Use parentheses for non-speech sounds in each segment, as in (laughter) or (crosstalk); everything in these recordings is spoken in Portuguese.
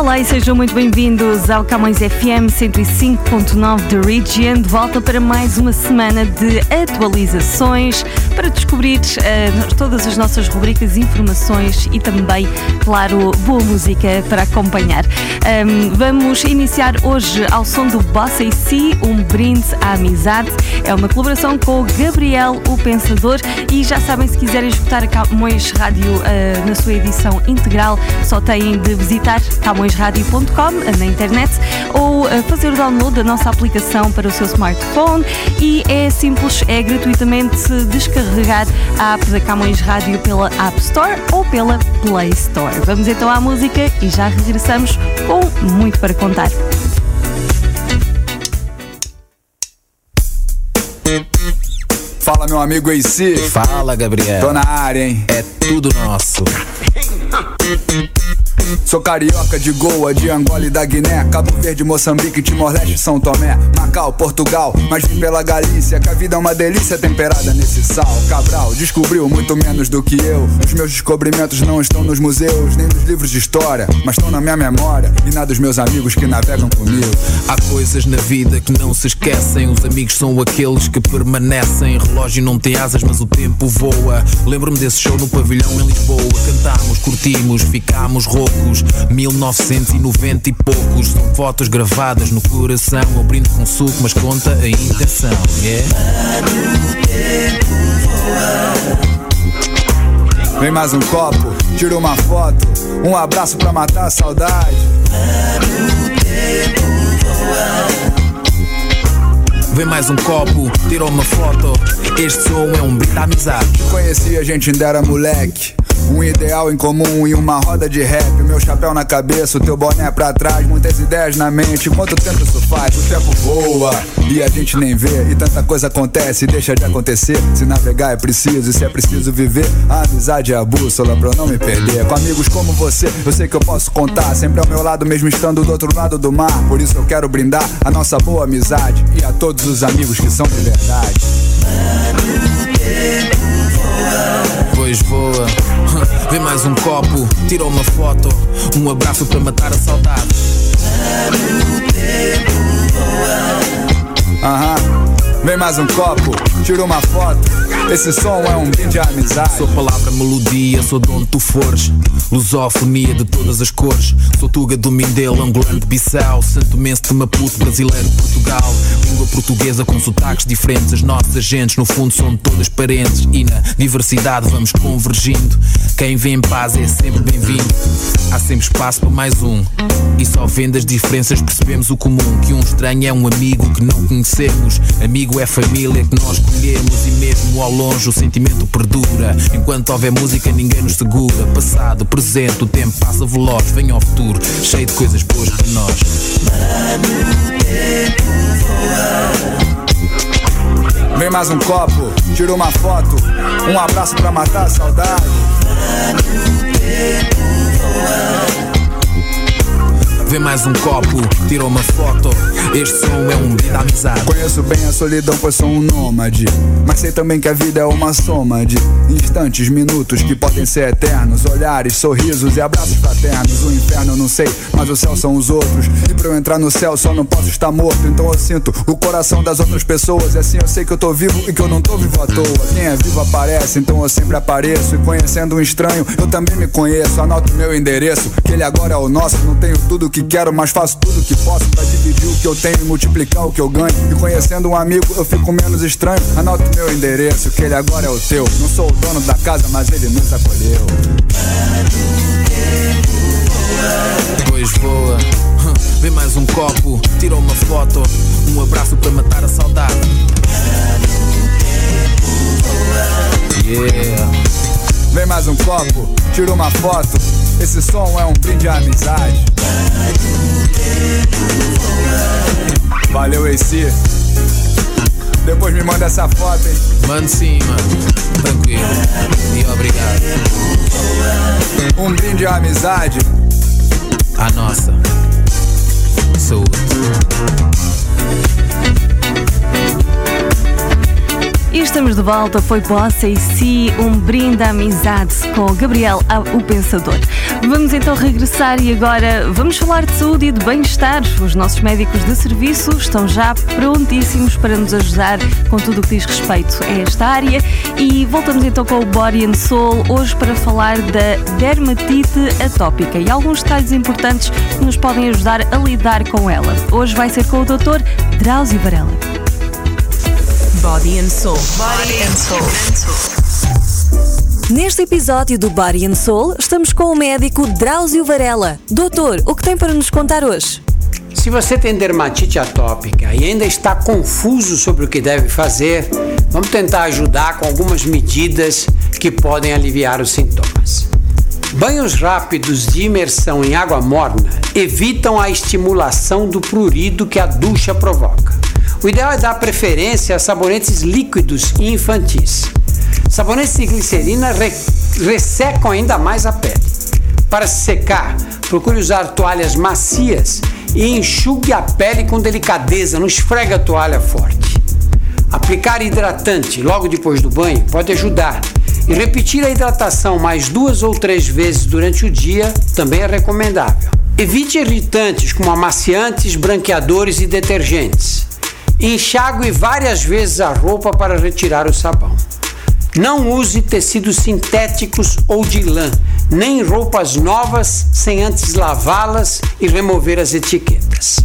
Olá e sejam muito bem-vindos ao Camões FM 105.9 The Region, de volta para mais uma semana de atualizações para descobrir uh, todas as nossas rubricas, informações e também, claro, boa música para acompanhar. Um, vamos iniciar hoje ao som do Bossa e Si, um brinde à amizade. É uma colaboração com o Gabriel, o Pensador, e já sabem, se quiserem escutar a Camões Rádio uh, na sua edição integral, só têm de visitar Camões camõesradio.com na internet ou fazer o download da nossa aplicação para o seu smartphone e é simples, é gratuitamente descarregar a app da Camões Rádio pela App Store ou pela Play Store. Vamos então à música e já regressamos com muito para contar. Fala, meu amigo AC. Fala, Gabriel. Tô na área, hein? É tudo nosso. Sou carioca de Goa, de Angola e da Guiné, Cabo Verde, Moçambique, Timor-Leste, São Tomé, Macau, Portugal, mas vim pela Galícia, que a vida é uma delícia temperada nesse sal. Cabral descobriu muito menos do que eu. Os meus descobrimentos não estão nos museus, nem nos livros de história, mas estão na minha memória e na dos meus amigos que navegam comigo. Há coisas na vida que não se esquecem, os amigos são aqueles que permanecem. Relógio não tem asas, mas o tempo voa. Lembro-me desse show no pavilhão em Lisboa. Cantámos, curtimos, ficámos roucos. 1990 e poucos. São fotos gravadas no coração. Eu brindo com suco, mas conta a intenção. Yeah? Vem mais um copo, tira uma foto, um abraço pra matar a saudade. Vem mais um copo, tira uma foto. Este som é um brinde amizade. Conheci a gente ainda era moleque. Um ideal em comum e uma roda de rap. O meu chapéu na cabeça, o teu boné pra trás. Muitas ideias na mente. Quanto tempo isso faz? O tempo voa e a gente nem vê. E tanta coisa acontece e deixa de acontecer. Se navegar é preciso e se é preciso viver, a amizade é a bússola pra eu não me perder. Com amigos como você, eu sei que eu posso contar. Sempre ao meu lado, mesmo estando do outro lado do mar. Por isso eu quero brindar a nossa boa amizade e a todos os amigos que são de verdade. Copo, tira uma foto, um abraço para matar a saudade. Aham, vem mais um copo, tira uma foto. Esse som é um brinde à amizade. Sou palavra, melodia, sou de onde tu fores. Lusofonia de todas as cores. Sou Tuga do Mindelo, angolano de Bissau. Santo Mense de Maputo, brasileiro de Portugal. Língua portuguesa com sotaques diferentes. As nossas gentes, no fundo, são todas parentes. E na diversidade vamos convergindo. Quem vem em paz é sempre bem-vindo. Há sempre espaço para mais um. E só vendo as diferenças percebemos o comum. Que um estranho é um amigo que não conhecemos. Amigo é família que nós escolhemos. E mesmo ao longe o sentimento perdura. Enquanto houver música, ninguém nos segura. Passado, presente, o tempo passa veloz. Vem ao futuro, cheio de coisas boas para nós. Vem mais um copo, tira uma foto, um abraço pra matar a saudade. Vem mais um copo, tira uma foto. Este som é um brinde à amizade. Conheço bem a solidão, pois sou um nômade. Mas sei também que a vida é uma soma de instantes, minutos que podem ser eternos. Olhares, sorrisos e abraços fraternos. O inferno eu não sei, mas o céu são os outros. E pra eu entrar no céu só não posso estar morto. Então eu sinto o coração das outras pessoas. E assim eu sei que eu tô vivo e que eu não tô vivo à toa. Quem é vivo aparece, então eu sempre apareço. E conhecendo um estranho, eu também me conheço. Anoto meu endereço, que ele agora é o nosso. Não tenho tudo que quero, mas faço tudo que posso pra dividir o que eu tenho e multiplicar o que eu ganho. E conhecendo um amigo, eu fico menos estranho. Anoto meu endereço, que ele agora é o teu. Não sou o dono da casa, mas ele nos acolheu. Pois voa. Vem mais um copo, tira uma foto. Um abraço para matar a saudade. Yeah. Vem mais um copo, tira uma foto. Esse som é um brinde à amizade. Valeu, AC. Depois me manda essa foto, hein? Mano sim, mano. Tranquilo. E obrigado. Um brinde à amizade. A nossa. Saúde. E estamos de volta, foi Bossa e Si, um brinde à amizade com Gabriel, o Pensador. Vamos então regressar e agora vamos falar de saúde e de bem-estar. Os nossos médicos de serviço estão já prontíssimos para nos ajudar com tudo o que diz respeito a esta área. E voltamos então com o Body and Soul, hoje para falar da dermatite atópica e alguns detalhes importantes que nos podem ajudar a lidar com ela. Hoje vai ser com o Dr. Drauzio Varela. Body and Soul. Body and Soul. Neste episódio do Body and Soul, estamos com o médico Drauzio Varela. Doutor, o que tem para nos contar hoje? Se você tem dermatite atópica e ainda está confuso sobre o que deve fazer, vamos tentar ajudar com algumas medidas que podem aliviar os sintomas. Banhos rápidos de imersão em água morna evitam a estimulação do prurido que a ducha provoca. O ideal é dar preferência a sabonetes líquidos e infantis. Sabonetes de glicerina re ressecam ainda mais a pele. Para se secar, procure usar toalhas macias e enxugue a pele com delicadeza, não esfrega a toalha forte. Aplicar hidratante logo depois do banho pode ajudar. E repetir a hidratação mais duas ou três vezes durante o dia também é recomendável. Evite irritantes como amaciantes, branqueadores e detergentes. Enxague várias vezes a roupa para retirar o sabão. Não use tecidos sintéticos ou de lã, nem roupas novas sem antes lavá-las e remover as etiquetas.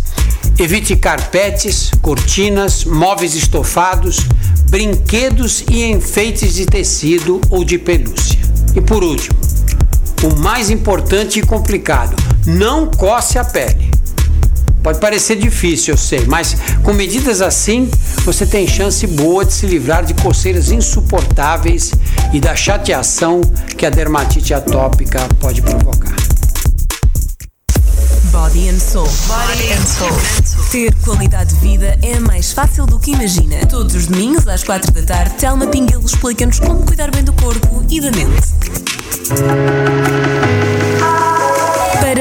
Evite carpetes, cortinas, móveis estofados, brinquedos e enfeites de tecido ou de pelúcia. E por último, o mais importante e complicado: não coce a pele. Pode parecer difícil, eu sei, mas com medidas assim você tem chance boa de se livrar de coceiras insuportáveis e da chateação que a dermatite atópica pode provocar. Body and Soul. Body and Soul. Ter qualidade de vida é mais fácil do que imagina. Todos os domingos às quatro da tarde, Telma Pinguelo explica-nos como cuidar bem do corpo e da mente.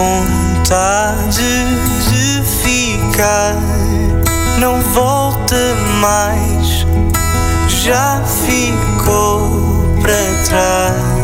Vontade de ficar não volta mais, já ficou para trás.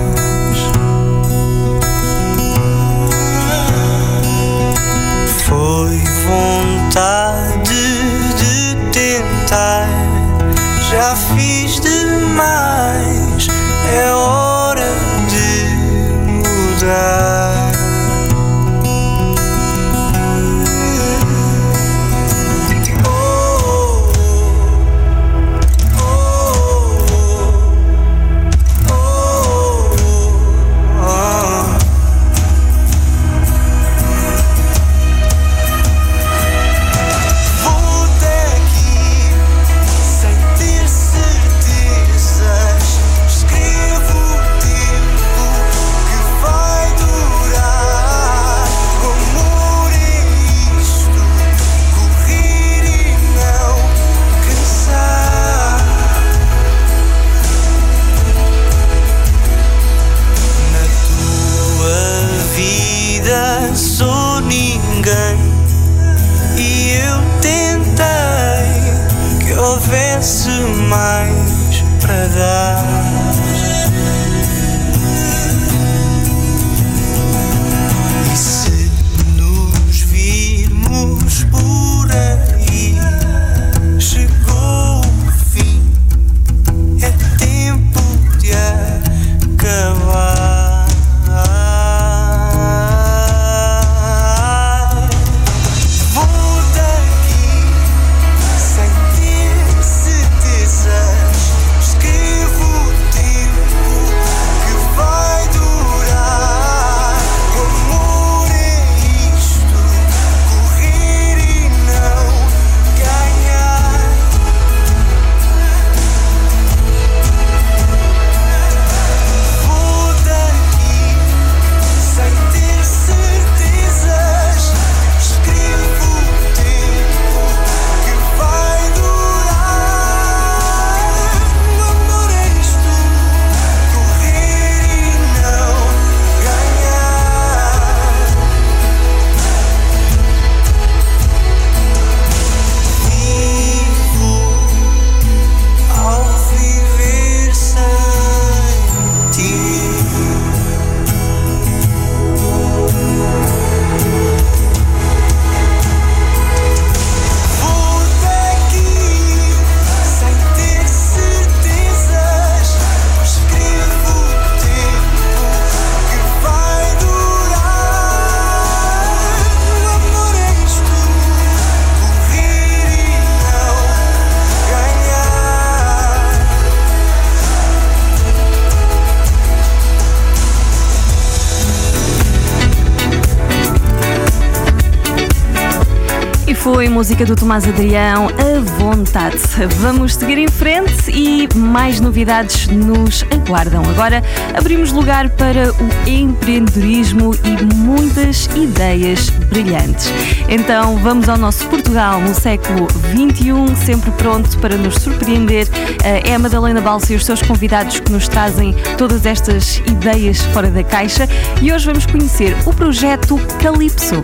Foi música do Tomás Adrião, a vontade. Vamos seguir em frente e mais novidades nos aguardam. Agora abrimos lugar para o empreendedorismo e muitas ideias brilhantes. Então vamos ao nosso Portugal no século XXI, sempre pronto para nos surpreender. É a Madalena Balsa e os seus convidados que nos trazem todas estas ideias fora da caixa e hoje vamos conhecer o projeto Calypso.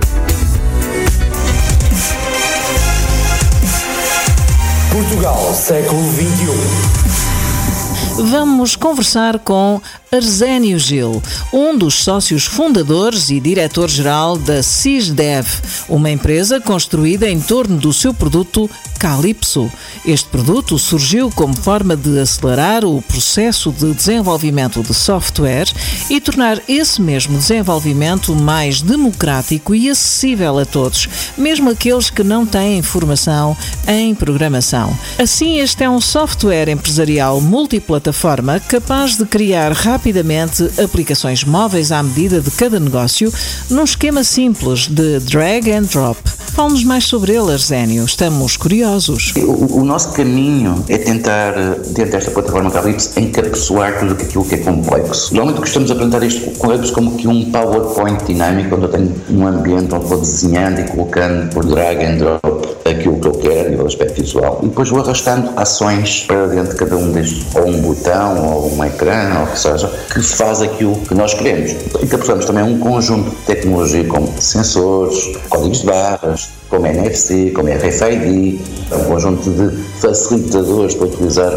Portugal, século XXI. Vamos conversar com Arsénio Gil, um dos sócios fundadores e diretor-geral da CISDEV, uma empresa construída em torno do seu produto Calypso. Este produto surgiu como forma de acelerar o processo de desenvolvimento de software e tornar esse mesmo desenvolvimento mais democrático e acessível a todos, mesmo aqueles que não têm formação em programação. Assim, este é um software empresarial multiplataforma capaz de criar rapidamente aplicações móveis à medida de cada negócio num esquema simples de drag and drop. Fale-nos mais sobre ele, Arsénio. Estamos curiosos. O, o, nosso caminho é tentar, dentro desta plataforma Calypso, encapsular tudo aquilo que é complexo. Normalmente gostamos de apresentar isto Calypso como que um PowerPoint dinâmico, onde eu tenho um ambiente onde vou desenhando e colocando por drag and drop aquilo que eu quero a nível de aspecto visual. E depois vou arrastando ações para dentro de cada um destes, ou um botão, ou um ecrã, ou o que seja, que faz aquilo que nós queremos. Encapsulamos também um conjunto de tecnologia como sensores, códigos de barras, como NFC, como RFID, um conjunto de facilitadores para utilizar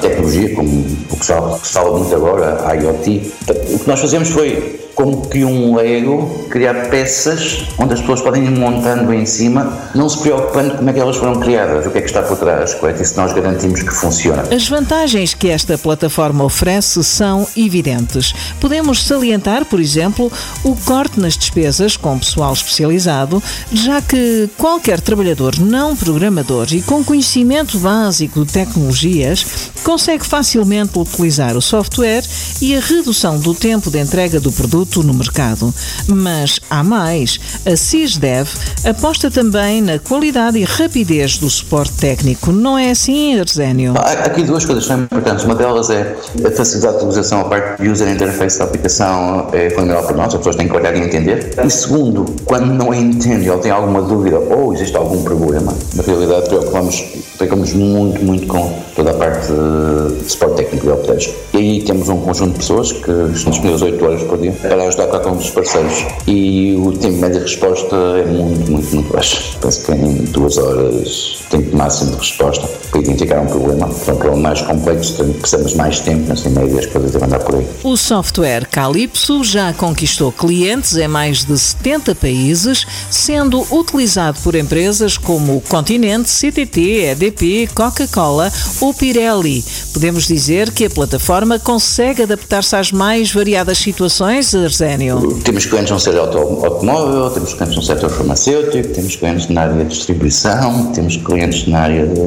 tecnologia, como o que se fala muito agora, a IoT. O que nós fazemos foi como que um Lego, criar peças onde as pessoas podem ir montando em cima, não se preocupando como é que elas foram criadas, o que é que está por trás, correto? Isso nós garantimos que funciona. As vantagens que esta plataforma oferece são evidentes. Podemos salientar, por exemplo, o corte nas despesas com pessoal especializado, já que qualquer trabalhador não programador e com conhecimento básico de tecnologias consegue facilmente utilizar o software e a redução do tempo de entrega do produto produto no mercado. Mas há mais. A CISDEV aposta também na qualidade e rapidez do suporte técnico. Não é assim, Arsénio? Aqui duas coisas são importantes. Uma delas é a facilidade de utilização, a parte de user interface da aplicação é fundamental para nós, as pessoas têm que olhar e entender. E segundo, quando não entende ou tem alguma dúvida ou existe algum problema, na realidade preocupamos, preocupamos muito, muito com toda a parte de suporte técnico e helpdesk. E aí temos um conjunto de pessoas que estão disponíveis 8 horas por dia para ajudar cada um dos parceiros. E o tempo médio de resposta é muito, muito, muito baixo. Penso que em duas horas, tempo máximo de resposta para identificar um problema. Para um problema mais complexo, precisamos mais tempo, mas em média as coisas devem andar por aí. O software Calypso já conquistou clientes em mais de 70 países, sendo utilizado por empresas como Continente, CTT, EDP, Coca-Cola ou Pirelli. Podemos dizer que a plataforma consegue adaptar-se às mais variadas situações, Arsénio? Temos clientes no setor automóvel, temos clientes no setor farmacêutico, temos clientes na área de distribuição, temos clientes na área de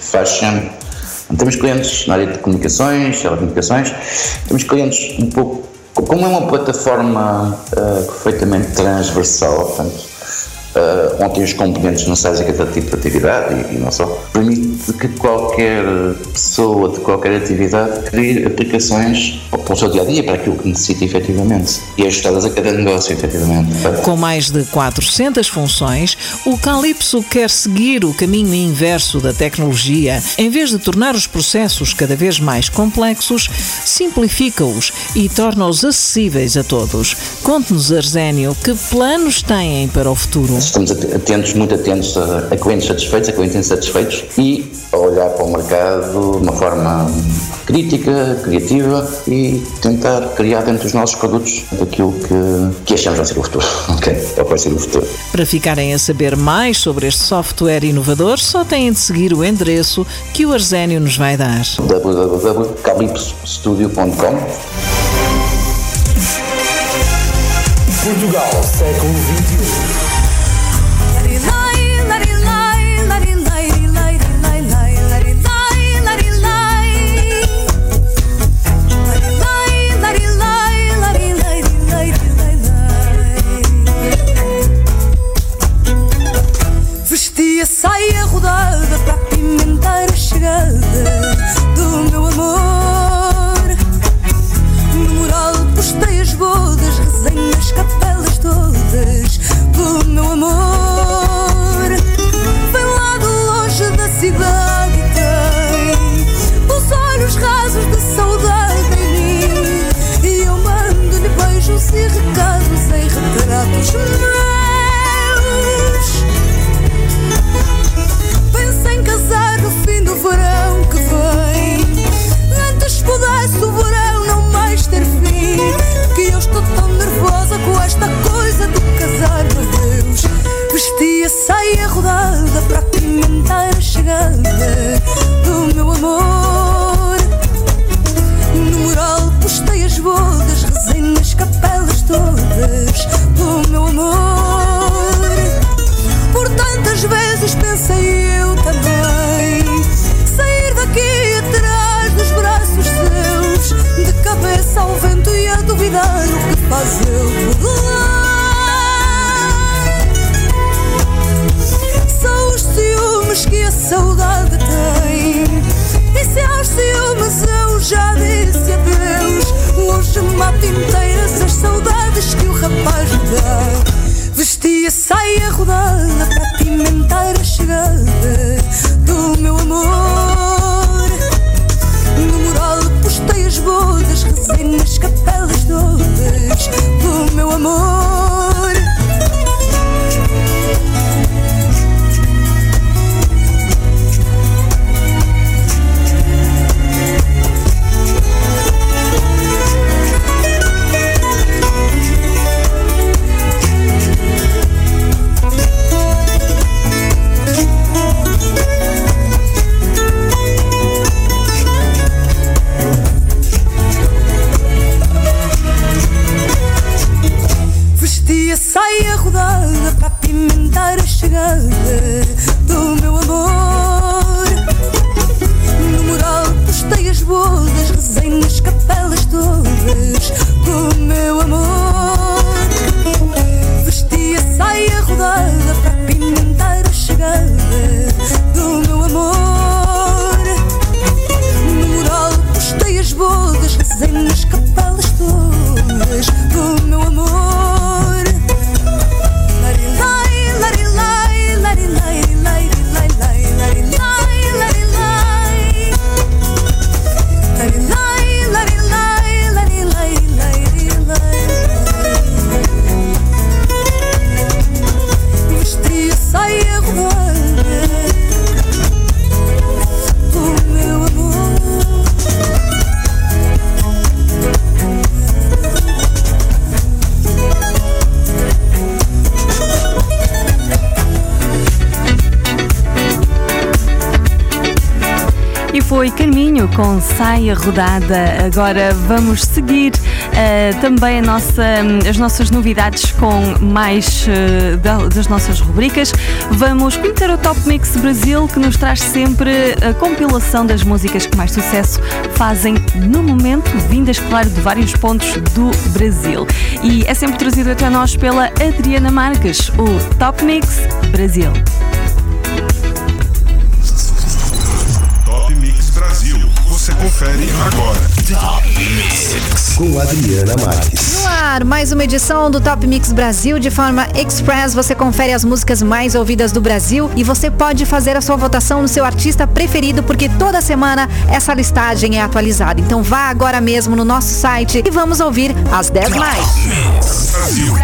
fashion, temos clientes na área de comunicações, telecomunicações, temos clientes um pouco. Como é uma plataforma uh, perfeitamente transversal, portanto, uh, onde tem os componentes necessários a cada tipo de atividade e, e, não só, permite que qualquer pessoa de qualquer atividade crie aplicações para o seu dia a dia, para aquilo que necessita efetivamente e ajustadas a cada negócio, efetivamente. Com mais de 400 funções, o Calypso quer seguir o caminho inverso da tecnologia. Em vez de tornar os processos cada vez mais complexos, simplifica-os e torna-os acessíveis a todos. Conte-nos, Arsénio, que planos têm para o futuro? Estamos atentos, muito atentos a, a clientes satisfeitos, a clientes insatisfeitos e a olhar para o mercado de uma forma crítica, criativa e tentar criar dentro dos nossos produtos aquilo que, que achamos vai ser o futuro. (laughs) Ok? É vai ser o futuro. Para ficarem a saber mais sobre este software inovador, só têm de seguir o endereço que o Arsénio nos vai dar. www.calypsostudio.com Portugal, século chegada do meu amor. No mural postei as bodas, resenho as capelas todas do meu amor. Vem lá de longe da cidade e tem os olhos rasos de saudade em mim. E eu mando-lhe beijos e recados em retratos com esta coisa de casar, meu Deus. Vestia saia rodada para apimentar a chegada do meu amor. No mural postei as bodas, rezei nas capelas todas do meu amor. Por tantas vezes pensei eu também sair daqui atrás dos braços seus, de cabeça ao vento e a duvidar o que faz por lá. São os ciúmes que a saudade tem. E se aos ciúmes eu já disse adeus, hoje mato inteiras as saudades que o rapaz me dá. Vestia saia rodada para apimentar a chegada do meu amor. Rezei nas capelas todas do meu amor. Chegada do meu amor. No mural postei as bodas, rezei nas capelas todas do meu amor. Foi Caminho com Saia Rodada. Agora vamos seguir eh, também nossa, as nossas novidades com mais da- das nossas rubricas. Vamos conhecer o Top Mix Brasil que nos traz sempre a compilação das músicas que mais sucesso fazem no momento, vindas, claro, de vários pontos do Brasil. E é sempre trazido até nós pela Adriana Marques, o Top Mix Brasil. Você confere agora. Top Mix. Com Adriana Marques. No ar, mais uma edição do Top Mix Brasil de forma express. Você confere as músicas mais ouvidas do Brasil e você pode fazer a sua votação no seu artista preferido, porque toda semana essa listagem é atualizada. Então vá agora mesmo no nosso site e vamos ouvir as 10 mais. Brasil.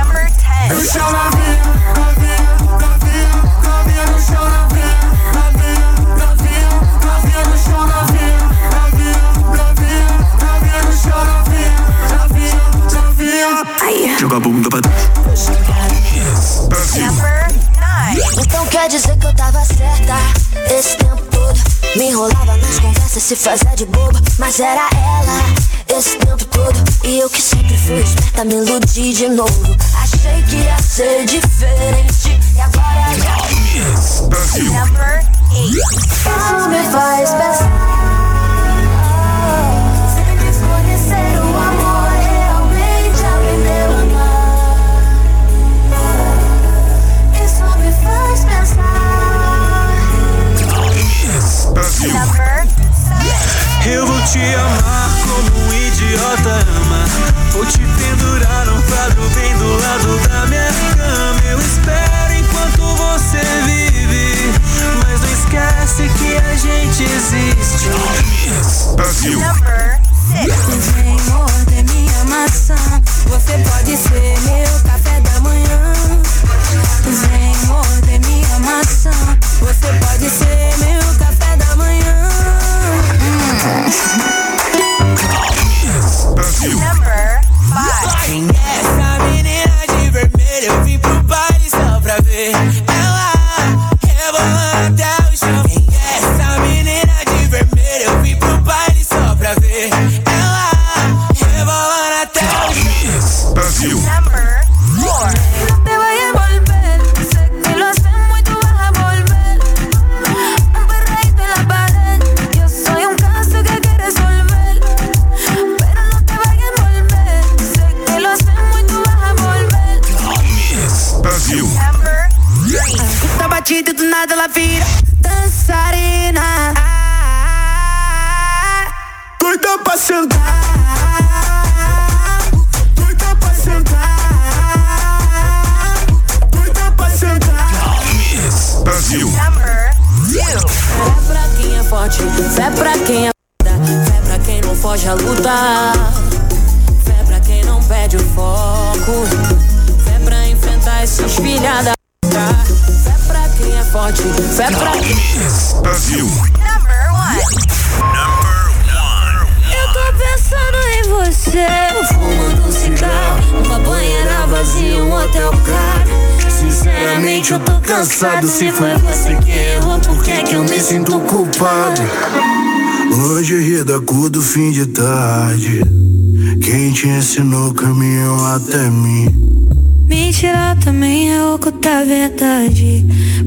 Joga a bunda pra. Então quer dizer que eu tava certa esse tempo todo. Me enrolava nas conversas, se fazia de boba. Mas era ela esse tempo todo. E eu que sempre fui esperta, me iludi de novo. Achei que ia ser diferente. E agora já. Brasil. Isso me faz pensar. Brasil. Eu vou te amar como um idiota ama. Vou te pendurar um quadro bem do lado da minha cama. Eu espero enquanto você vive. Mas não esquece que a gente existe. Brasil. Vem morder minha maçã. Você pode ser meu café da manhã. Vem morder minha maçã. Você pode ser meu Brasil. Hotel caro. Sinceramente, eu tô cansado. Se foi você que errou, por que é que eu me sinto culpado? Hoje ri da cor do fim de tarde. Quem te ensinou o caminho até mim? Mentira também é ocultar a verdade.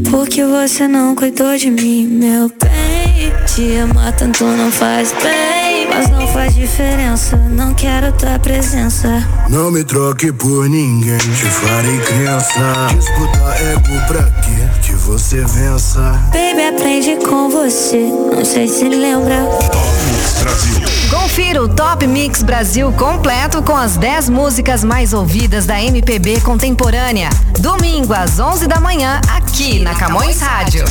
Porque você não cuidou de mim, meu bem. Te amar tanto não faz bem. Mas não faz diferença, não quero tua presença. Não me troque por ninguém, te farei crença. Disputa ego pra quê? Que você vença. Baby, aprende com você. Não sei se lembra. Confira o Top Mix Brasil completo com as 10 músicas mais ouvidas da MPB contemporânea. Domingo às 11 da manhã, aqui na Camões Rádio.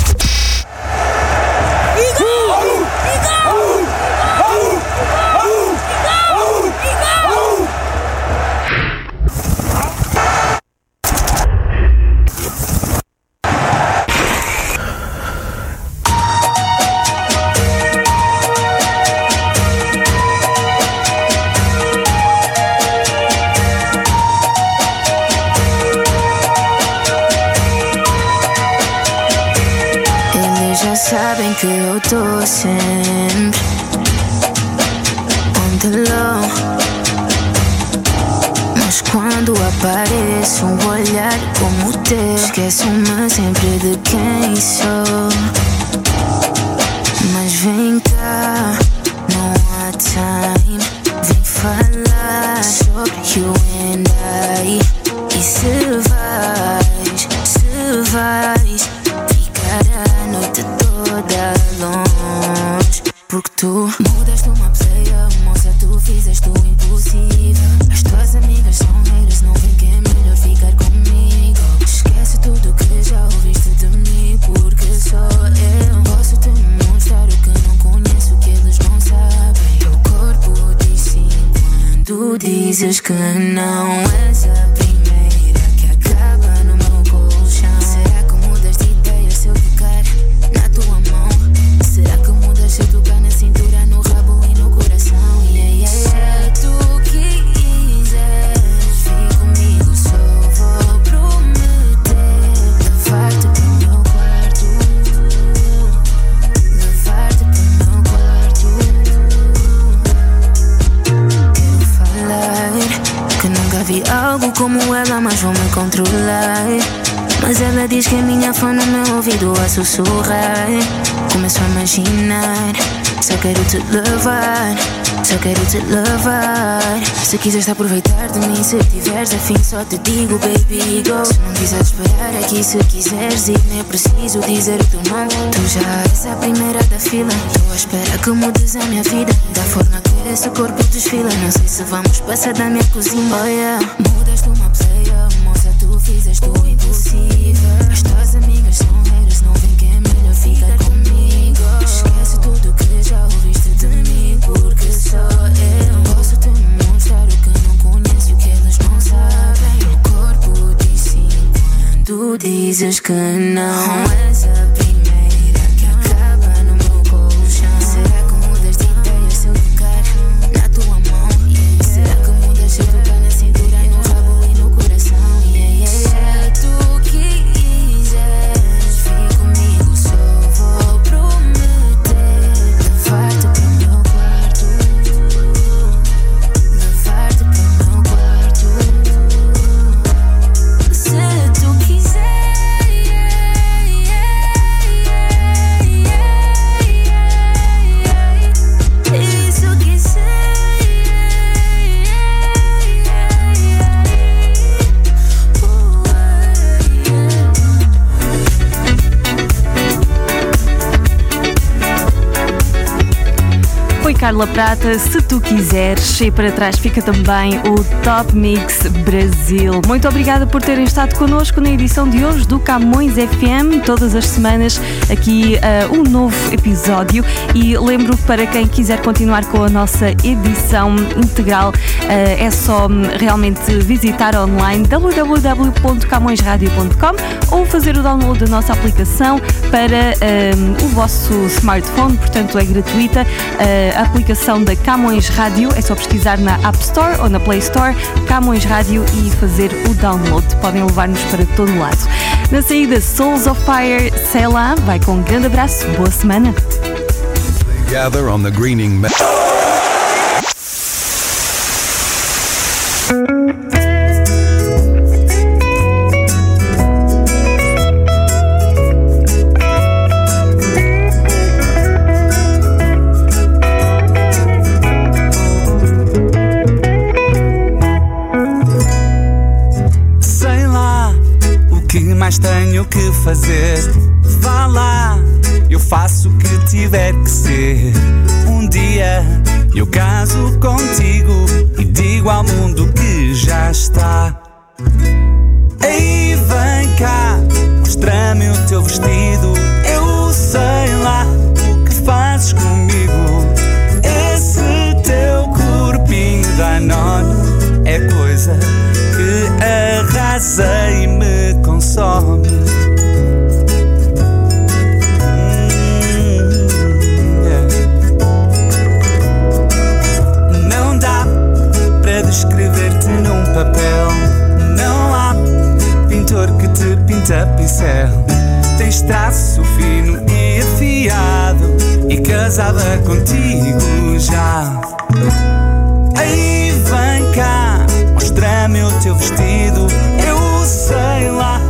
Sabem Porque tu mudaste uma pessoa, moça, tu fizeste o impossível. As tuas amigas são negras, não vem que é melhor ficar comigo. Esquece tudo que já ouviste de mim, porque só eu posso te mostrar o que não conheço, que eles não sabem. Teu corpo diz sim quando dizes que não és a controlar. Mas ela diz que é minha fã no meu ouvido a sussurrar. Começo a imaginar, só quero te levar, só quero te levar. Se quiseres aproveitar de mim, se tiveres afim, só te digo, baby, go. Se não quiseres esperar aqui, se quiseres ir, nem preciso dizer o teu nome. Tu já és a primeira da fila, eu espero que mudes a minha vida. Da forma que esse corpo desfila, não sei se vamos passar da minha cozinha. Oh yeah, mudaste uma pessoa, quando dizes que não Carla Prata, se tu quiseres. E para trás fica também o Top Mix Brasil. Muito obrigada por terem estado connosco na edição de hoje do Camões FM. Todas as semanas aqui uh, um novo episódio. E lembro para quem quiser continuar com a nossa edição integral, uh, é só hum, realmente visitar online www.camõesradio.com ou fazer o download da nossa aplicação para um, o vosso smartphone, portanto é gratuita. Uh, a aplicação da Camões Rádio é só pesquisar na App Store ou na Play Store Camões Rádio e fazer o download. Podem levar-nos para todo lado. Na saída, Souls of Fire, sei lá, vai com um grande abraço, boa semana. Gather on the greening Um dia eu caso contigo e digo ao mundo que já está. Ei, vem cá, mostra-me o teu vestido. Eu sei lá o que fazes comigo. Esse teu corpinho danono é coisa que arrasa papel. Não há pintor que te pinta pincel. Tens traço fino e afiado e casada contigo já. Ei, vem cá, mostra-me o teu vestido. Eu sei lá